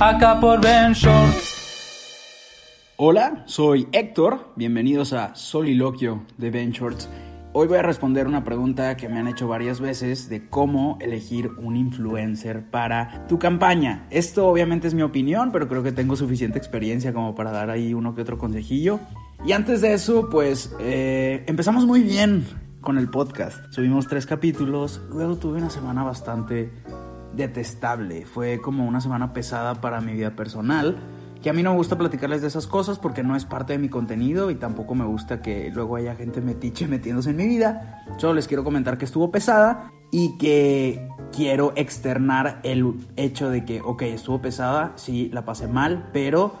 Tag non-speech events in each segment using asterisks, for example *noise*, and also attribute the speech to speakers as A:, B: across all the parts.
A: Acá por Ben Shorts.
B: Hola, soy Héctor, bienvenidos a Soliloquio de Ben Shorts. Hoy voy a responder una pregunta que me han hecho varias veces de cómo elegir un influencer para tu campaña. Esto obviamente es mi opinión, pero creo que tengo suficiente experiencia como para dar ahí uno que otro consejillo. Y antes de eso, pues eh, empezamos muy bien con el podcast. Subimos tres capítulos, luego tuve una semana bastante detestable. Fue como una semana pesada para mi vida personal. Que a mí no me gusta platicarles de esas cosas porque no es parte de mi contenido y tampoco me gusta que luego haya gente metiche metiéndose en mi vida. Solo les quiero comentar que estuvo pesada y que quiero externar el hecho de que, ok, estuvo pesada, sí, la pasé mal, pero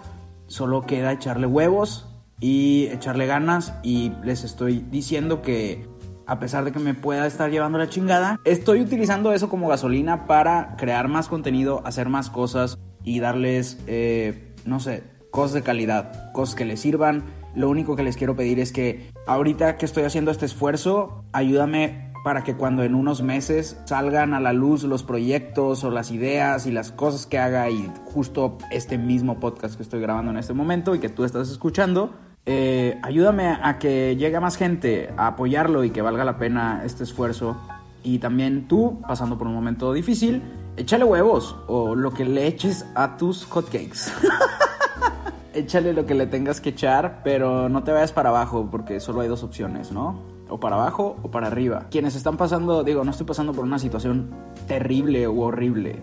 B: solo queda echarle huevos y echarle ganas y les estoy diciendo que a pesar de que me pueda estar llevando la chingada, estoy utilizando eso como gasolina para crear más contenido, hacer más cosas y darles, eh, no sé, cosas de calidad, cosas que les sirvan. Lo único que les quiero pedir es que ahorita que estoy haciendo este esfuerzo, ayúdame para que cuando en unos meses salgan a la luz los proyectos o las ideas y las cosas que haga y justo este mismo podcast que estoy grabando en este momento y que tú estás escuchando, eh, ayúdame a que llegue más gente, a apoyarlo y que valga la pena este esfuerzo. Y también tú, pasando por un momento difícil, échale huevos o lo que le eches a tus hotcakes. *laughs* échale lo que le tengas que echar, pero no te vayas para abajo porque solo hay dos opciones, ¿no? O para abajo o para arriba. Quienes están pasando, digo, no estoy pasando por una situación terrible u horrible,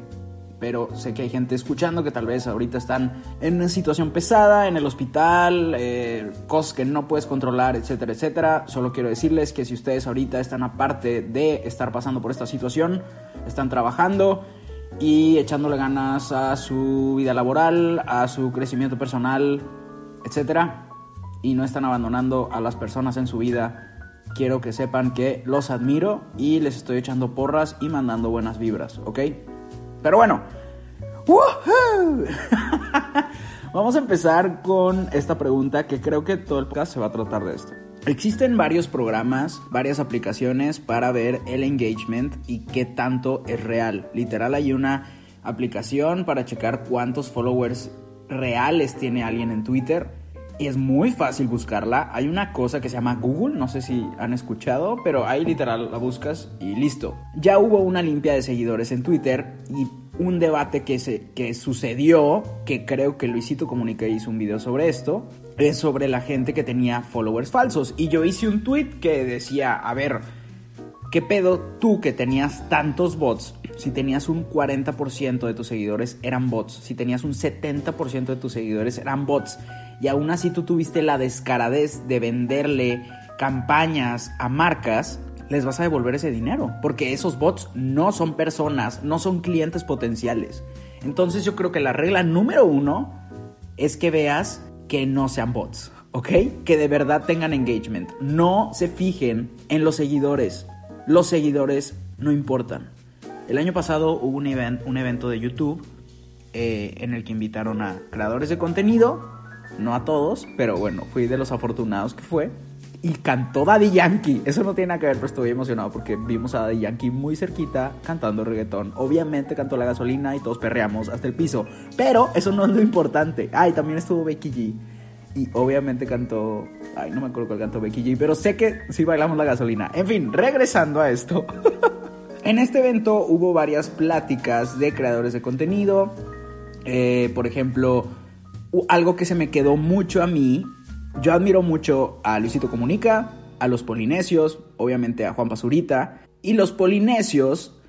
B: pero sé que hay gente escuchando que tal vez ahorita están en una situación pesada, en el hospital, eh, cosas que no puedes controlar, etcétera, etcétera. Solo quiero decirles que si ustedes ahorita están aparte de estar pasando por esta situación, están trabajando y echándole ganas a su vida laboral, a su crecimiento personal, etcétera, y no están abandonando a las personas en su vida, quiero que sepan que los admiro y les estoy echando porras y mandando buenas vibras, ¿ok? Pero bueno, *laughs* vamos a empezar con esta pregunta que creo que todo el podcast se va a tratar de esto. Existen varios programas, varias aplicaciones para ver el engagement y qué tanto es real. Literal hay una aplicación para checar cuántos followers reales tiene alguien en Twitter es muy fácil buscarla. Hay una cosa que se llama Google, no sé si han escuchado, pero ahí literal la buscas y listo. Ya hubo una limpia de seguidores en Twitter y un debate que, se, que sucedió, que creo que Luisito Comunica hizo un video sobre esto, es sobre la gente que tenía followers falsos. Y yo hice un tweet que decía, a ver, ¿qué pedo tú que tenías tantos bots? Si tenías un 40% de tus seguidores eran bots, si tenías un 70% de tus seguidores eran bots, y aún así tú tuviste la descaradez de venderle campañas a marcas, les vas a devolver ese dinero, porque esos bots no son personas, no son clientes potenciales. Entonces yo creo que la regla número uno es que veas que no sean bots, ¿ok? Que de verdad tengan engagement. No se fijen en los seguidores. Los seguidores no importan. El año pasado hubo un, event, un evento de YouTube eh, en el que invitaron a creadores de contenido, no a todos, pero bueno, fui de los afortunados que fue. Y cantó Daddy Yankee. Eso no tiene nada que ver, pero estoy emocionado porque vimos a Daddy Yankee muy cerquita cantando reggaetón. Obviamente cantó la gasolina y todos perreamos hasta el piso. Pero eso no es lo importante. Ay, también estuvo Becky G. y obviamente cantó, ay, no me acuerdo cuál cantó Becky G, pero sé que sí bailamos la gasolina. En fin, regresando a esto. *laughs* en este evento hubo varias pláticas de creadores de contenido. Eh, por ejemplo, algo que se me quedó mucho a mí. Yo admiro mucho a Luisito Comunica, a los polinesios, obviamente a Juan Pazurita. Y los polinesios,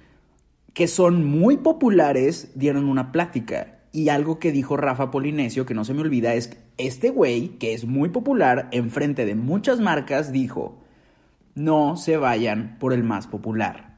B: que son muy populares, dieron una plática. Y algo que dijo Rafa Polinesio, que no se me olvida, es este güey, que es muy popular, enfrente de muchas marcas, dijo, no se vayan por el más popular.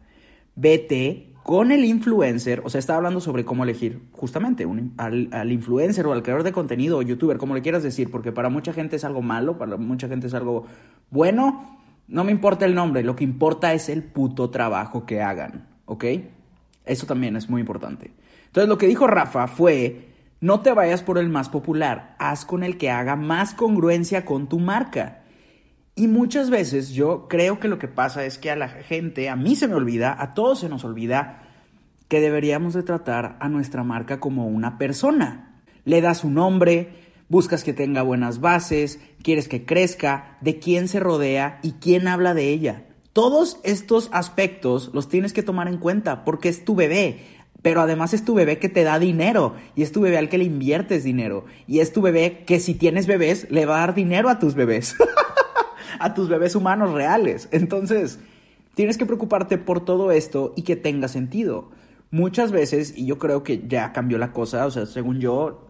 B: Vete con el influencer, o sea, está hablando sobre cómo elegir justamente al, al, influencer o al creador de contenido o youtuber, como le quieras decir, porque para mucha gente es algo malo, para mucha gente es algo bueno, no me importa el nombre, lo que importa es el puto trabajo que hagan, ¿ok? Eso también es muy importante. Entonces lo que dijo Rafa fue, no te vayas por el más popular, haz con el que haga más congruencia con tu marca. Y muchas veces yo creo que lo que pasa es que a la gente, a mí se me olvida, a todos se nos olvida, que deberíamos de tratar a nuestra marca como una persona. Le das un nombre, buscas que tenga buenas bases, quieres que crezca, de quién se rodea y quién habla de ella. Todos estos aspectos los tienes que tomar en cuenta porque es tu bebé. Pero además es tu bebé que te da dinero y es tu bebé al que le inviertes dinero y es tu bebé que si tienes bebés le va a dar dinero a tus bebés, *laughs* a tus bebés humanos reales. Entonces, tienes que preocuparte por todo esto y que tenga sentido. Muchas veces, y yo creo que ya cambió la cosa, o sea, según yo,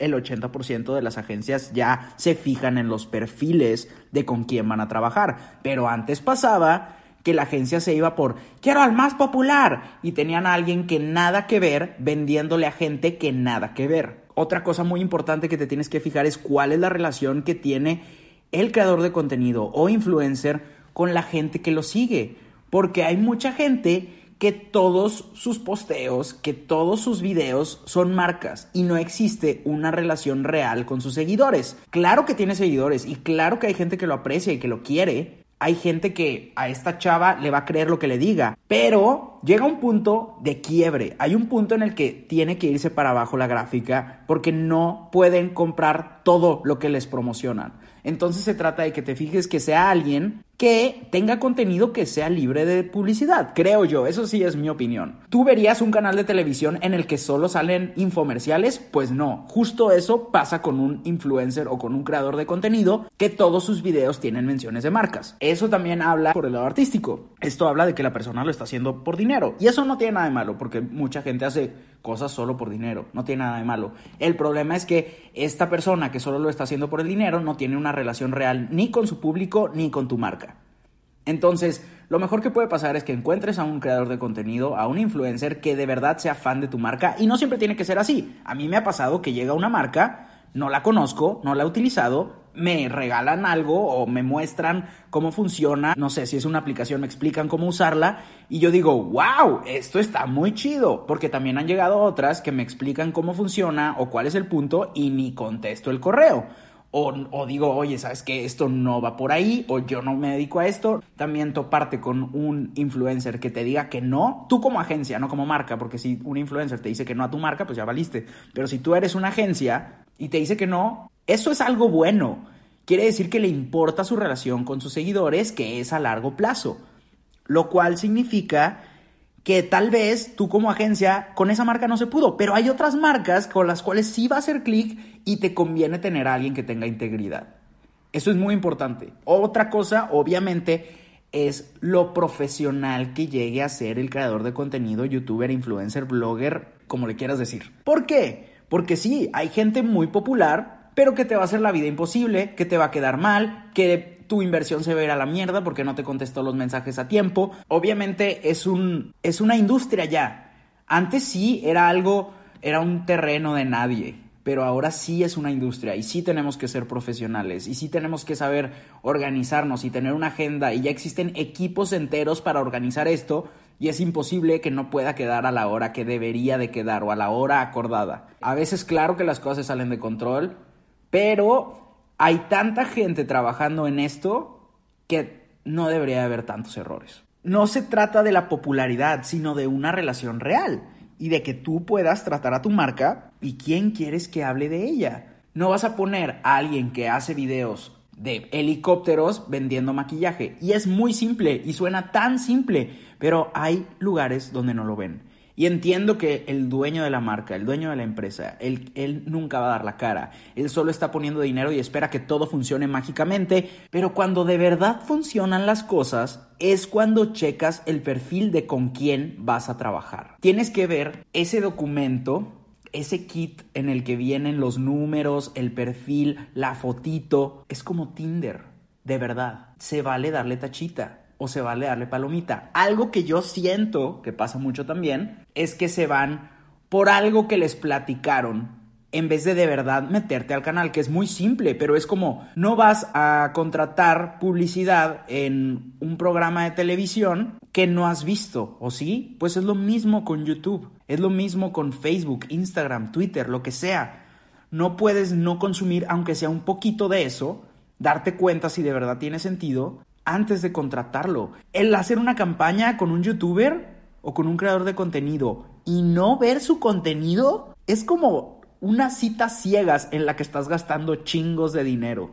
B: el 80% de las agencias ya se fijan en los perfiles de con quién van a trabajar. Pero antes pasaba que la agencia se iba por quiero al más popular y tenían a alguien que nada que ver vendiéndole a gente que nada que ver. Otra cosa muy importante que te tienes que fijar es cuál es la relación que tiene el creador de contenido o influencer con la gente que lo sigue. Porque hay mucha gente que todos sus posteos, que todos sus videos son marcas y no existe una relación real con sus seguidores. Claro que tiene seguidores y claro que hay gente que lo aprecia y que lo quiere, hay gente que a esta chava le va a creer lo que le diga, pero llega un punto de quiebre, hay un punto en el que tiene que irse para abajo la gráfica porque no pueden comprar todo lo que les promocionan. Entonces se trata de que te fijes que sea alguien que tenga contenido que sea libre de publicidad, creo yo, eso sí es mi opinión. ¿Tú verías un canal de televisión en el que solo salen infomerciales? Pues no, justo eso pasa con un influencer o con un creador de contenido que todos sus videos tienen menciones de marcas. Eso también habla por el lado artístico. Esto habla de que la persona lo está haciendo por dinero y eso no tiene nada de malo porque mucha gente hace cosas solo por dinero, no tiene nada de malo. El problema es que esta persona que solo lo está haciendo por el dinero no tiene una relación real ni con su público ni con tu marca. Entonces, lo mejor que puede pasar es que encuentres a un creador de contenido, a un influencer que de verdad sea fan de tu marca y no siempre tiene que ser así. A mí me ha pasado que llega una marca, no la conozco, no la he utilizado, me regalan algo o me muestran cómo funciona, no sé si es una aplicación, me explican cómo usarla y yo digo, wow, esto está muy chido, porque también han llegado otras que me explican cómo funciona o cuál es el punto y ni contesto el correo. O, digo, oye, ¿sabes qué? Esto no va por ahí, o yo no me dedico a esto. También toparte con un influencer que te diga que no, tú como agencia, no como marca, porque si un influencer te dice que no a tu marca, pues ya valiste. Pero si tú eres una agencia y te dice que no, eso es algo bueno. Quiere decir que le importa su relación con sus seguidores, que es a largo plazo. Lo cual significa que tal vez tú como agencia con esa marca no se pudo, pero hay otras marcas con las cuales sí va a hacer clic y te conviene tener a alguien que tenga integridad. Eso es muy importante. Otra cosa, obviamente, es lo profesional que llegue a ser el creador de contenido, youtuber, influencer, blogger, como le quieras decir. ¿Por qué? Porque sí, hay gente muy popular pero que te va a hacer la vida imposible, que te va a quedar mal, que tu inversión se va a ir a la mierda porque no te contestó los mensajes a tiempo. Obviamente es un es una industria ya. Antes sí era algo, era un terreno de nadie, pero ahora sí es una industria y sí tenemos que ser profesionales y sí tenemos que saber organizarnos y tener una agenda y ya existen equipos enteros para organizar esto y es imposible que no pueda quedar a la hora que debería de quedar o a la hora acordada. A veces claro que las cosas salen de control, pero hay tanta gente trabajando en esto que no debería haber tantos errores. No se trata de la popularidad, sino de una relación real y de que tú puedas tratar a tu marca y quién quieres que hable de ella. No vas a poner a alguien que hace videos de helicópteros vendiendo maquillaje. Y es muy simple y suena tan simple, pero hay lugares donde no lo ven. Y entiendo que el dueño de la marca, el dueño de la empresa, él, él, nunca va a dar la cara. Él solo está poniendo dinero y espera que todo funcione mágicamente. Pero cuando de verdad funcionan las cosas, es cuando checas el perfil de con quién vas a trabajar. Tienes que ver ese documento ese kit en el que vienen los números, el perfil, la fotito, es como Tinder, de verdad. Se vale darle tachita o se vale darle palomita. Algo que yo siento, que pasa mucho también, es que se van por algo que les platicaron en vez de de verdad meterte al canal, que es muy simple, pero es como no vas a contratar publicidad en un programa de televisión que no has visto, ¿o sí? Pues es lo mismo con YouTube, es lo mismo con Facebook, Instagram, Twitter, lo que sea. No puedes no consumir, aunque sea un poquito de eso, darte cuenta si de verdad tiene sentido antes de contratarlo. El hacer una campaña con un youtuber o con un creador de contenido y no ver su contenido es como una cita ciegas en la que estás gastando chingos de dinero.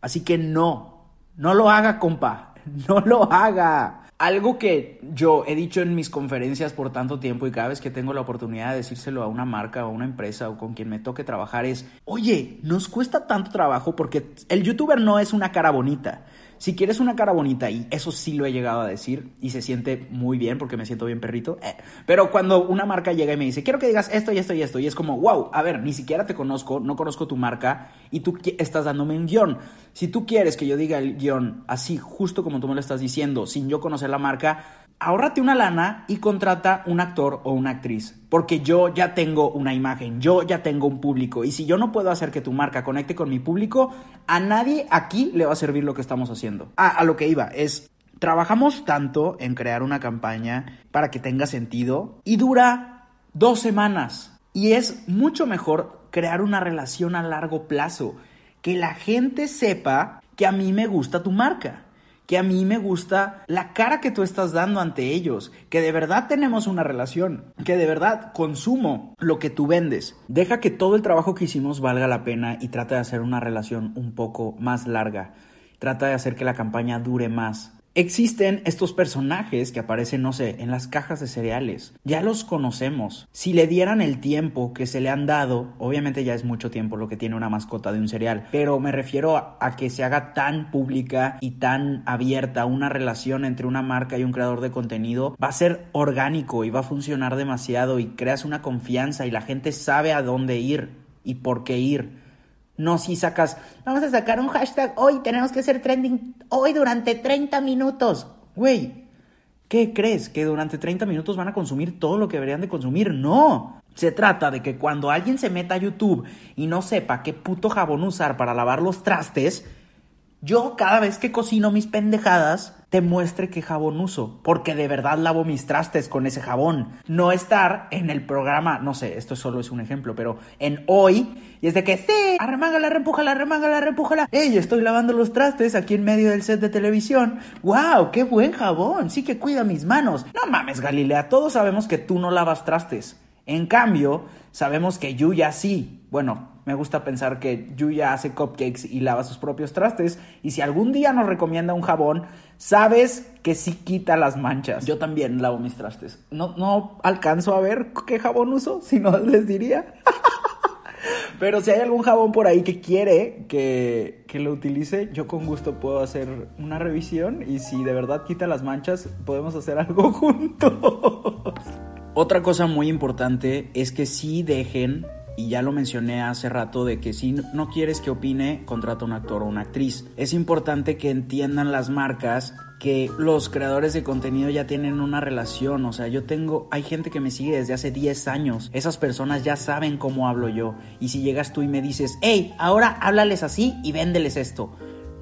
B: Así que no, no lo haga, compa, *laughs* no lo haga. Algo que yo he dicho en mis conferencias por tanto tiempo y cada vez que tengo la oportunidad de decírselo a una marca o a una empresa o con quien me toque trabajar es, oye, nos cuesta tanto trabajo porque el youtuber no es una cara bonita. Si quieres una cara bonita, y eso sí lo he llegado a decir, y se siente muy bien porque me siento bien perrito, eh, pero cuando una marca llega y me dice, quiero que digas esto y esto y esto, y es como, wow, a ver, ni siquiera te conozco, no conozco tu marca, y tú estás dándome un guion. Si tú quieres que yo diga el guion así, justo como tú me lo estás diciendo, sin yo conocer la marca, ahórrate una lana y contrata un actor o una actriz. Porque yo ya tengo una imagen, yo ya tengo un público. Y si yo no puedo hacer que tu marca conecte con mi público, a nadie aquí le va a servir lo que estamos haciendo. Ah, a lo que iba, es trabajamos tanto en crear una campaña para que tenga sentido y dura dos semanas. Y es mucho mejor crear una relación a largo plazo. Que la gente sepa que a mí me gusta tu marca que a mí me gusta la cara que tú estás dando ante ellos, que de verdad tenemos una relación, que de verdad consumo lo que tú vendes. Deja que todo el trabajo que hicimos valga la pena y trata de hacer una relación un poco más larga. Trata de hacer que la campaña dure más. Existen estos personajes que aparecen, no sé, en las cajas de cereales. Ya los conocemos. Si le dieran el tiempo que se le han dado, obviamente ya es mucho tiempo lo que tiene una mascota de un cereal, pero me refiero a, que se haga tan pública y tan abierta una relación entre una marca y un creador de contenido, va a ser orgánico y va a funcionar demasiado y creas una confianza y la gente sabe a dónde ir y por qué ir. No si sacas, vamos a sacar un hashtag hoy, tenemos que hacer trending hoy durante 30 minutos. Güey, ¿qué crees? ¿Que durante 30 minutos van a consumir todo lo que deberían de consumir? No. Se trata de que cuando alguien se meta a YouTube y no sepa qué puto jabón usar para lavar los trastes, yo cada vez que cocino mis pendejadas, te muestre qué jabón uso, porque de verdad lavo mis trastes con ese jabón. No estar en el programa, no sé, esto solo es un ejemplo, pero en hoy, y es de que, sí, arremángala, reempújala, arremángala, reempújala. Ey, estoy lavando los trastes aquí en medio del set de televisión. ¡Wow! ¡Qué buen jabón! Sí que cuida mis manos. No mames, Galilea, todos sabemos que tú no lavas trastes. En cambio, sabemos que Yuya sí. Bueno, me gusta pensar que Yuya hace cupcakes y lava sus propios trastes. Y si algún día nos recomienda un jabón, sabes que sí quita las manchas. Yo también lavo mis trastes. No, no alcanzo a ver qué jabón uso, si no les diría. *laughs* Pero si hay algún jabón por ahí que quiere que, que, lo utilice, yo con gusto puedo hacer una revisión y si de verdad quita las manchas, podemos hacer algo *laughs* juntos. Otra cosa muy importante es que sí dejen y ya lo mencioné hace rato de que si no quieres que opine, contrata un actor o una actriz. Es importante que entiendan las marcas que los creadores de contenido ya tienen una relación, o sea, yo tengo, hay gente que me sigue desde hace 10 años, esas personas ya saben cómo hablo yo, y si llegas tú y me dices, hey, ahora háblales así y véndeles esto,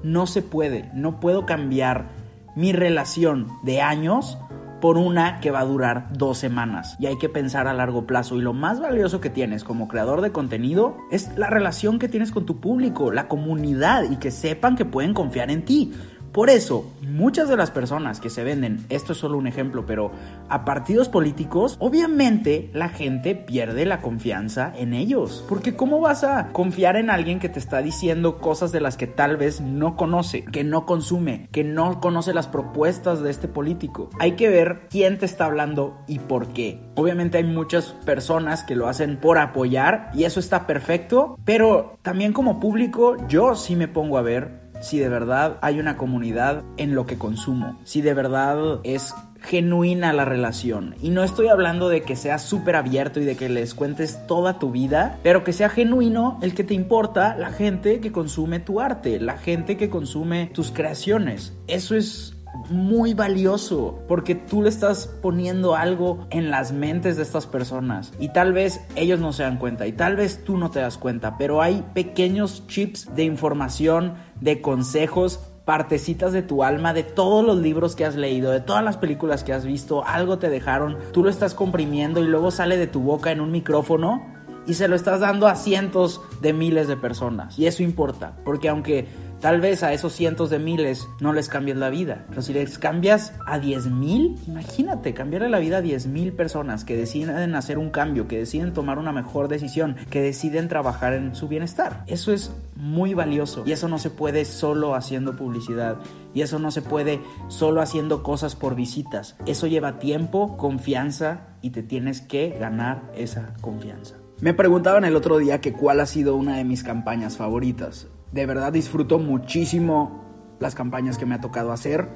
B: no se puede, no puedo cambiar mi relación de años por una que va a durar dos semanas. Y hay que pensar a largo plazo. Y lo más valioso que tienes como creador de contenido es la relación que tienes con tu público, la comunidad y que sepan que pueden confiar en ti. Por eso, muchas de las personas que se venden, esto es solo un ejemplo, pero a partidos políticos, obviamente la gente pierde la confianza en ellos. Porque ¿cómo vas a confiar en alguien que te está diciendo cosas de las que tal vez no conoce, que no consume, que no conoce las propuestas de este político? Hay que ver quién te está hablando y por qué. Obviamente hay muchas personas que lo hacen por apoyar y eso está perfecto, pero también como público yo sí me pongo a ver si de verdad hay una comunidad en lo que consumo, si de verdad es genuina la relación. Y no estoy hablando de que sea súper abierto y de que les cuentes toda tu vida, pero que sea genuino el que te importa la gente que consume tu arte, la gente que consume tus creaciones. Eso es muy valioso porque tú le estás poniendo algo en las mentes de estas personas y tal vez ellos no se dan cuenta y tal vez tú no te das cuenta, pero hay pequeños chips de información, de consejos partecitas de tu alma, de todos los libros que has leído, de todas las películas que has visto, algo te dejaron, tú lo estás comprimiendo y luego sale de tu boca en un micrófono y se lo estás dando a cientos de miles de personas. Y eso importa, porque aunque Tal vez a esos cientos de miles no les cambies la vida, pero si les cambias a 10 mil, imagínate cambiarle la vida a 10 mil personas que deciden hacer un cambio, que deciden tomar una mejor decisión, que deciden trabajar en su bienestar. Eso es muy valioso y eso no se puede solo haciendo publicidad y eso no se puede solo haciendo cosas por visitas. Eso lleva tiempo, confianza y te tienes que ganar esa confianza. Me preguntaban el otro día que cuál ha sido una de mis campañas favoritas de verdad disfruto muchísimo las campañas que me ha tocado hacer.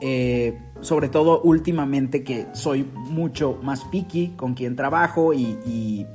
B: Eh, sobre todo últimamente que soy mucho más picky con quien trabajo y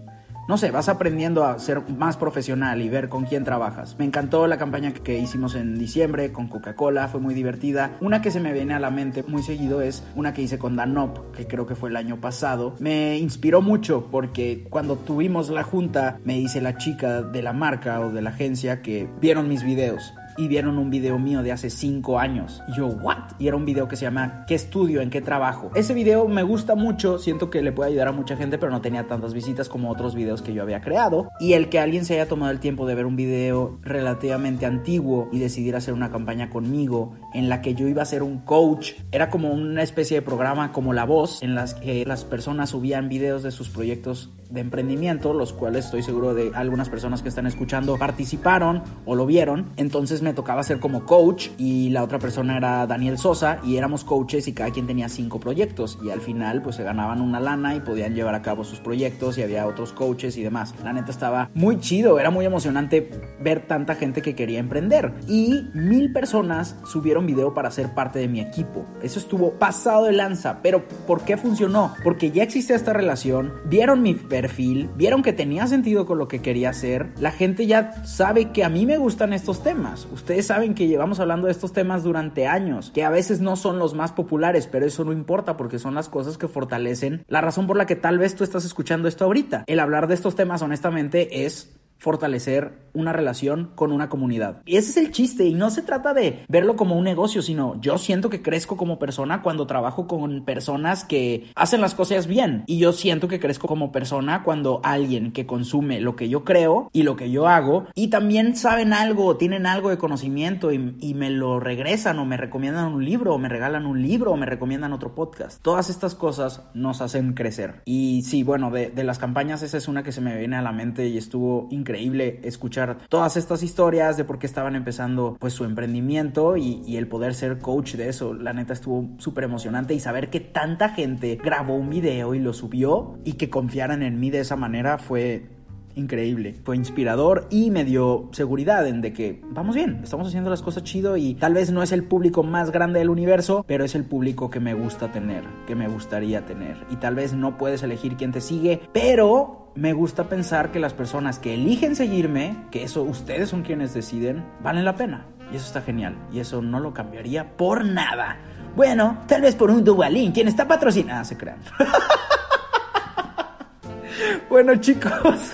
B: no sé, vas aprendiendo a ser más profesional y ver con quién trabajas. Me encantó la campaña que hicimos en diciembre con Coca-Cola, fue muy divertida. Una que se me viene a la mente muy seguido es una que hice con Danop, que creo que fue el año pasado. Me inspiró mucho porque cuando tuvimos la junta me dice la chica de la marca o de la agencia que vieron mis videos y vieron un video mío de hace 5 años. Y yo, ¿what? Y era un video que se llama ¿Qué estudio? ¿En qué trabajo? Ese video me gusta mucho, siento que le puede ayudar a mucha gente, pero no tenía tantas visitas como otros videos que yo había creado. Y el que alguien se haya tomado el tiempo de ver un video relativamente antiguo y decidir hacer una campaña conmigo en la que yo iba a ser un coach, era como una especie de programa como La Voz, en las que las personas subían videos de sus proyectos de emprendimiento, los cuales estoy seguro de algunas personas que están escuchando participaron o lo vieron. Entonces me tocaba ser como coach y la otra persona era Daniel Sosa y éramos coaches y cada quien tenía cinco proyectos y al final pues se ganaban una lana y podían llevar a cabo sus proyectos y había otros coaches y demás. La neta estaba muy chido, era muy emocionante ver tanta gente que quería emprender y mil personas subieron video para ser parte de mi equipo. Eso estuvo pasado de lanza, pero ¿por qué funcionó? Porque ya existía esta relación, vieron mi perfil, vieron que tenía sentido con lo que quería hacer, la gente ya sabe que a mí me gustan estos temas. Ustedes saben que llevamos hablando de estos temas durante años, que a veces no son los más populares, pero eso no importa porque son las cosas que fortalecen la razón por la que tal vez tú estás escuchando esto ahorita. El hablar de estos temas honestamente es fortalecer una relación con una comunidad. Y ese es el chiste y no se trata de verlo como un negocio, sino yo siento que crezco como persona cuando trabajo con personas que hacen las cosas bien y yo siento que crezco como persona cuando alguien que consume lo que yo creo y lo que yo hago y también saben algo, tienen algo de conocimiento y, me lo regresan o me recomiendan un libro o me regalan un libro o me recomiendan otro podcast. Todas estas cosas nos hacen crecer. Y sí, bueno, de, de las campañas esa es una que se me viene a la mente y estuvo increíble increíble escuchar todas estas historias de por qué estaban empezando pues su emprendimiento y, el poder ser coach de eso. La neta estuvo súper emocionante y saber que tanta gente grabó un video y lo subió y que confiaran en mí de esa manera fue increíble, fue inspirador y me dio seguridad en de que vamos bien, estamos haciendo las cosas chido y tal vez no es el público más grande del universo, pero es el público que me gusta tener, que me gustaría tener. Y tal vez no puedes elegir quién te sigue, pero me gusta pensar que las personas que eligen seguirme, que eso ustedes son quienes deciden, valen la pena. Y eso está genial. Y eso no lo cambiaría por nada. Bueno, tal vez por un Duvalín, quien está patrocinada, se crean. *laughs* bueno, chicos.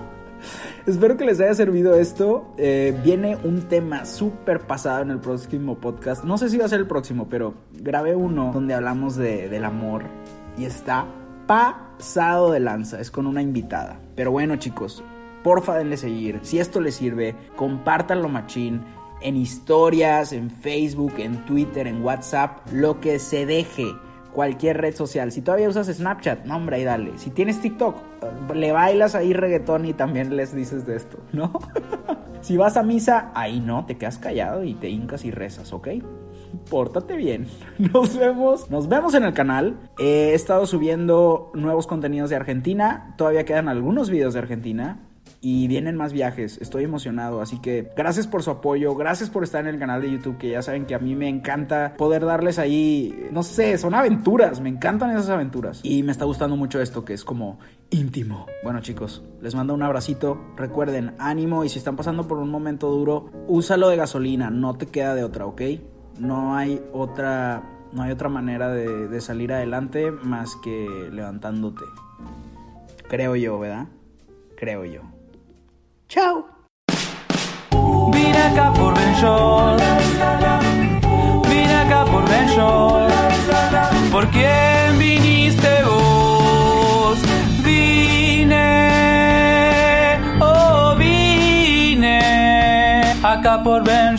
B: *laughs* Espero que les haya servido esto. Eh, viene un tema súper pasado en el próximo podcast. No sé si va a ser el próximo, pero grabé uno donde hablamos de, del amor. Y está pasado de lanza, es con una invitada. Pero bueno chicos, porfa denle seguir. Si esto les sirve, compártanlo machín. en historias, en Facebook, en Twitter, en WhatsApp, lo que se deje cualquier red social. Si todavía usas Snapchat, no hombre, dale. Si tienes TikTok, le bailas ahí reggaetón y también les dices de esto, ¿no? *laughs* si vas a misa, ahí no, te quedas callado y te hincas y rezas, ¿ok? Pórtate bien. *laughs* Nos vemos. Nos vemos en el canal. He estado subiendo nuevos contenidos de Argentina. Todavía quedan algunos videos de Argentina y vienen más viajes. Estoy emocionado, así que gracias por su apoyo, gracias por estar en el canal de YouTube, que ya saben que a mí me encanta poder darles ahí, no sé, son aventuras, me encantan esas aventuras. Y me está gustando mucho esto que es como íntimo. Bueno chicos, les mando un abracito, recuerden, ánimo y si están pasando por un momento duro, úsalo de gasolina, no te queda de otra, ¿ok? No hay otra... No hay otra manera de, salir adelante más que levantándote. Creo yo, ¿verdad? Creo yo. Chao.
A: Vine acá por Ben Vine acá por Ben ¿Por quién viniste vos? Vine, oh vine acá por Ben